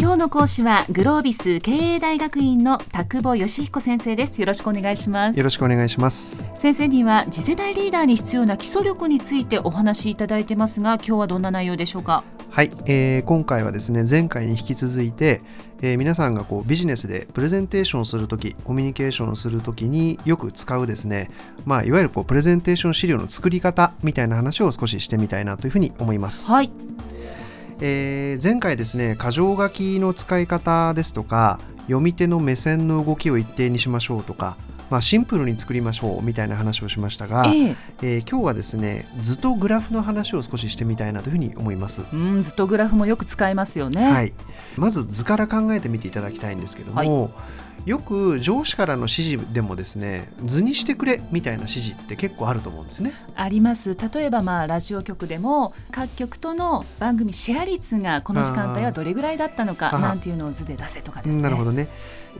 今日の講師はグロービス経営大学院の田久保義彦先生です。よろしくお願いします。よろしくお願いします。先生には次世代リーダーに必要な基礎力についてお話しいただいてますが今日はどんな内容でしょうか？はい、えー、今回はですね前回に引き続いて、えー、皆さんがこうビジネスでプレゼンテーションをするときコミュニケーションをするときによく使うですねまあいわゆるこうプレゼンテーション資料の作り方みたいな話を少ししてみたいなというふうに思います。はいえー、前回ですね箇条書きの使い方ですとか読み手の目線の動きを一定にしましょうとか、まあ、シンプルに作りましょうみたいな話をしましたが、えー、えー、今日はですね図とグラフの話を少ししてみたいなというふうに思います。うん図とグラフもよく使いますよね、はい、まず図から考えてみていただきたいんですけども、はいよく上司からの指示でもですね図にしてくれみたいな指示って結構あると思うんですね。あります。例えばまあラジオ局でも各局との番組シェア率がこの時間帯はどれぐらいだったのかなんていうのを図で出せとかですね。なるほどね。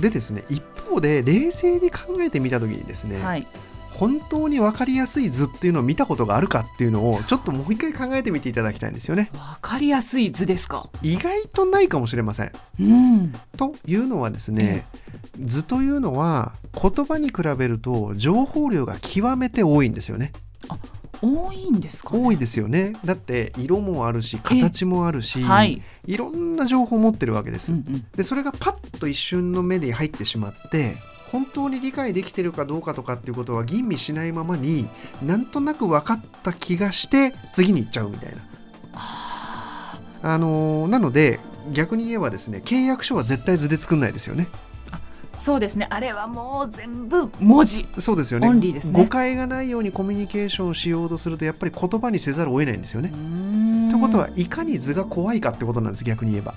でですね一方で冷静に考えてみた時にですね、はい、本当に分かりやすい図っていうのを見たことがあるかっていうのをちょっともう一回考えてみていただきたいんですよね。分かりやすい図ですか？意外とないかもしれません。うん、というのはですね、図というのは言葉に比べると情報量が極めて多いんですよね。あ多いんですか、ね、多いですよねだって色もあるし形もあるし、はい、いろんな情報を持ってるわけです。うんうん、でそれがパッと一瞬の目に入ってしまって本当に理解できてるかどうかとかっていうことは吟味しないままになんとなく分かった気がして次に行っちゃうみたいな。あのなので逆に言えばですね契約書は絶対図で作んないですよね。そうですね。あれはもう全部文字。そうですよね、ね、誤解がないようにコミュニケーションしようとするとやっぱり言葉にせざるを得ないんですよね。ということはいかに図が怖いかってことなんです逆に言えば。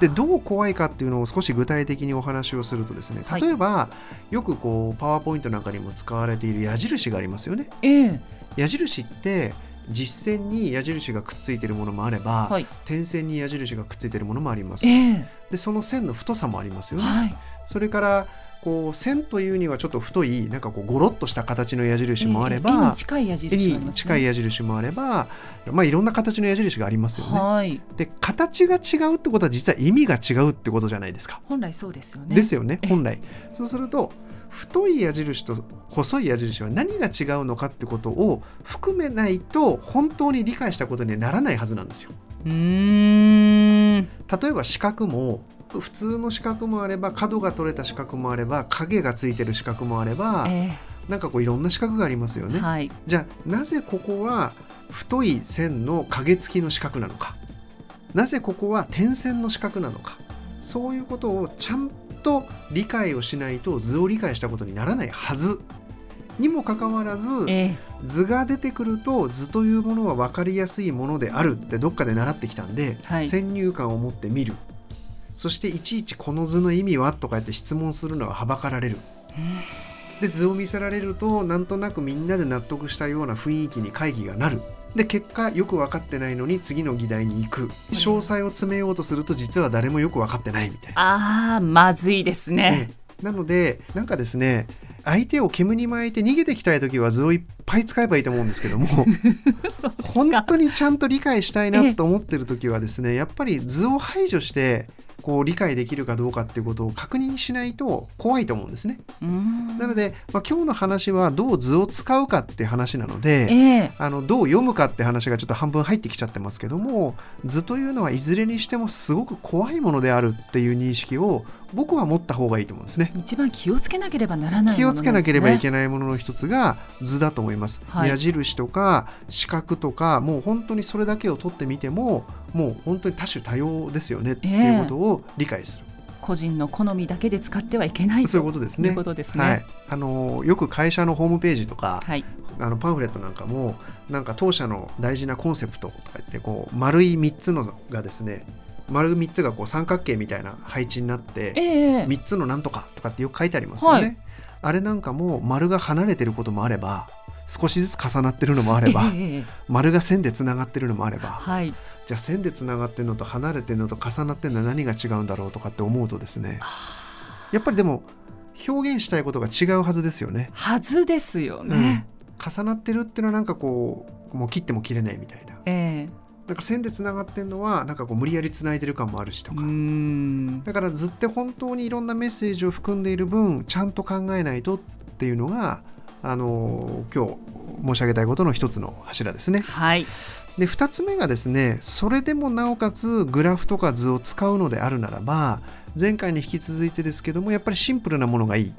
でどう怖いかっていうのを少し具体的にお話をするとですね例えば、はい、よくこうパワーポイントなんかにも使われている矢印がありますよね。えー、矢印って実線に矢印がくっついているものもあれば、はい、点線に矢印がくっついているものもあります。えー、でその線の太さもありますよね。はい、それからこう線というにはちょっと太いなんかこうゴロッとした形の矢印もあれば、えー、絵に近い矢印もあ、ね、近い矢印もあれば、まあ、いろんな形の矢印がありますよね。はい、で形が違うってことは実は意味が違うってことじゃないですか。本来そうですよね。ですよね本来。そうすると太い矢印と細い矢印は何が違うのかってことを含めないと本当に理解したことにはならないはずなんですよ。うん例えば四角も普通の四角もあれば角が取れた四角もあれば影がついてる四角もあれば、えー、なんかこういろんな四角がありますよね。はい、じゃあなぜここは太い線の影付きの四角なのか？なぜここは点線の四角なのか？そういうことをちゃんと理解をしないと図を理解したことにならないはず。にもかかわらず、えー、図が出てくると図というものは分かりやすいものであるってどっかで習ってきたんで、はい、先入観を持って見るそしていちいちこの図の意味はとか言って質問するのははばかられる。で図を見せられるとなんとなくみんなで納得したような雰囲気に会議がなる。で結果よく分かってないのに次の議題に行く。詳細を詰めようとすると実は誰もよく分かってないみたいな。あーまずいですね、ね、なのでなんかですね相手を煙に巻いて逃げてきたい時は図をいっぱい使えばいいと思うんですけども 本当にちゃんと理解したいなと思ってる時はですねやっぱり図を排除してこう理解できるかどうかっていうことを確認しないと怖いと思うんですね。なので、まあ、今日の話はどう図を使うかって話なので、えー、あのどう読むかって話がちょっと半分入ってきちゃってますけども図というのはいずれにしてもすごく怖いものであるっていう認識を僕は持った方がいいと思うんですね。一番気をつけなければならない、ね、気をつけなければいけないものの一つが図だと思います。はい、矢印とか四角とかもう本当にそれだけを取ってみてももう本当に多種多様ですよねっていうことを理解する。えー個人の好みだけで使ってはいけないそういうことですね。ことですね。はい、あのよく会社のホームページとか、はい、あのパンフレットなんかもなんか当社の大事なコンセプトとか言ってこう丸い3つのがですね丸3つがこう三角形みたいな配置になって、えー、3つのなんとかとかってよく書いてありますよね。はい、あれなんかも丸が離れてることもあれば少しずつ重なってるのもあれば、えー、丸が線でつながってるのもあれば、はい、じゃあ線でつながってるのと離れてるのと重なってるのは何が違うんだろうとかって思うとですねやっぱりでも表現したいことが違うはずですよね。はずですよね。うん、重なってるっていうのはなんかこうもう切っても切れないみたいな。えーなんか線でつながってるのはなんかこう無理やりつないでる感もあるしとかだから図って本当にいろんなメッセージを含んでいる分ちゃんと考えないとっていうのがあの今日申し上げたいことの一つの柱ですね。はいで2つ目がですねそれでもなおかつグラフとか図を使うのであるならば前回に引き続いてですけどもやっぱりシンプルなものがいい。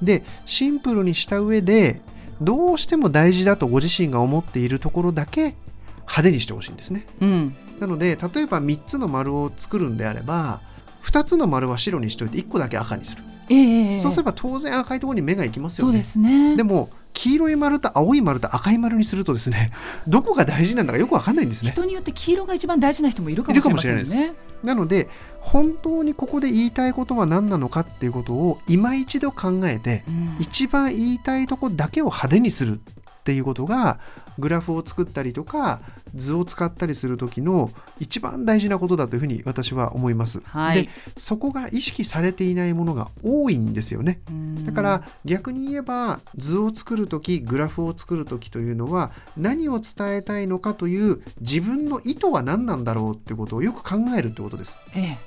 でシンプルにした上でどうしても大事だとご自身が思っているところだけ派手にしてほしいんですね、うん、なので例えば3つの丸を作るんであれば2つの丸は白にしておいて1個だけ赤にする、えー、そうすれば当然赤いところに目が行きますよね。そうですね。でも黄色い丸と青い丸と赤い丸にするとですね どこが大事なんだかよくわかんないんですね。人によって黄色が一番大事な人もいるかもしれませんね。なので本当にここで言いたいことは何なのかっていうことを今一度考えて、うん、一番言いたいとこだけを派手にするっていうことがグラフを作ったりとか図を使ったりする時の一番大事なことだというふうに私は思います。はい、でそこが意識されていないものが多いんですよね。だから逆に言えば図を作る時グラフを作る時というのは何を伝えたいのかという自分の意図は何なんだろうっていうことをよく考えるってことです。ええ、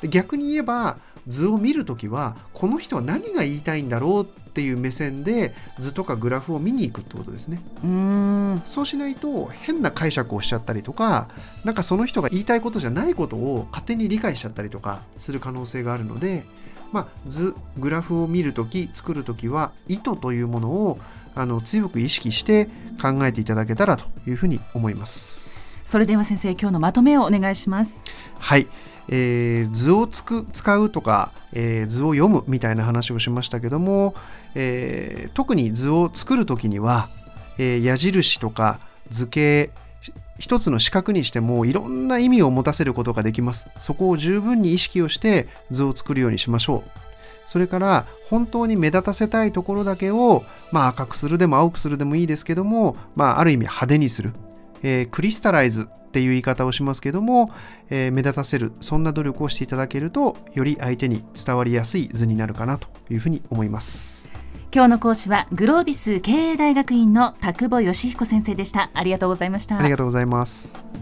で逆に言えば図を見る時はこの人は何が言いたいんだろうっていう目線で図とかグラフを見に行くってことですね。うん。そうしないと変な解釈をしちゃったりとかなんかその人が言いたいことじゃないことを勝手に理解しちゃったりとかする可能性があるので、まあ、図グラフを見る時作る時は意図というものをあの強く意識して考えていただけたらというふうに思います。それでは先生今日のまとめをお願いします。はいえー、図をつく使うとか、えー、図を読むみたいな話をしましたけども、えー、特に図を作る時には、え矢印とか図形一つの四角にしてもいろんな意味を持たせることができます。そこを十分に意識をして図を作るようにしましょう。それから本当に目立たせたいところだけを、まあ、赤くするでも青くするでもいいですけども、まあ、ある意味派手にする、えー、クリスタライズっていう言い方をしますけども、えー、目立たせるそんな努力をしていただけるとより相手に伝わりやすい図になるかなというふうに思います。今日の講師はグロービス経営大学院の田久保義彦先生でした。ありがとうございました。ありがとうございます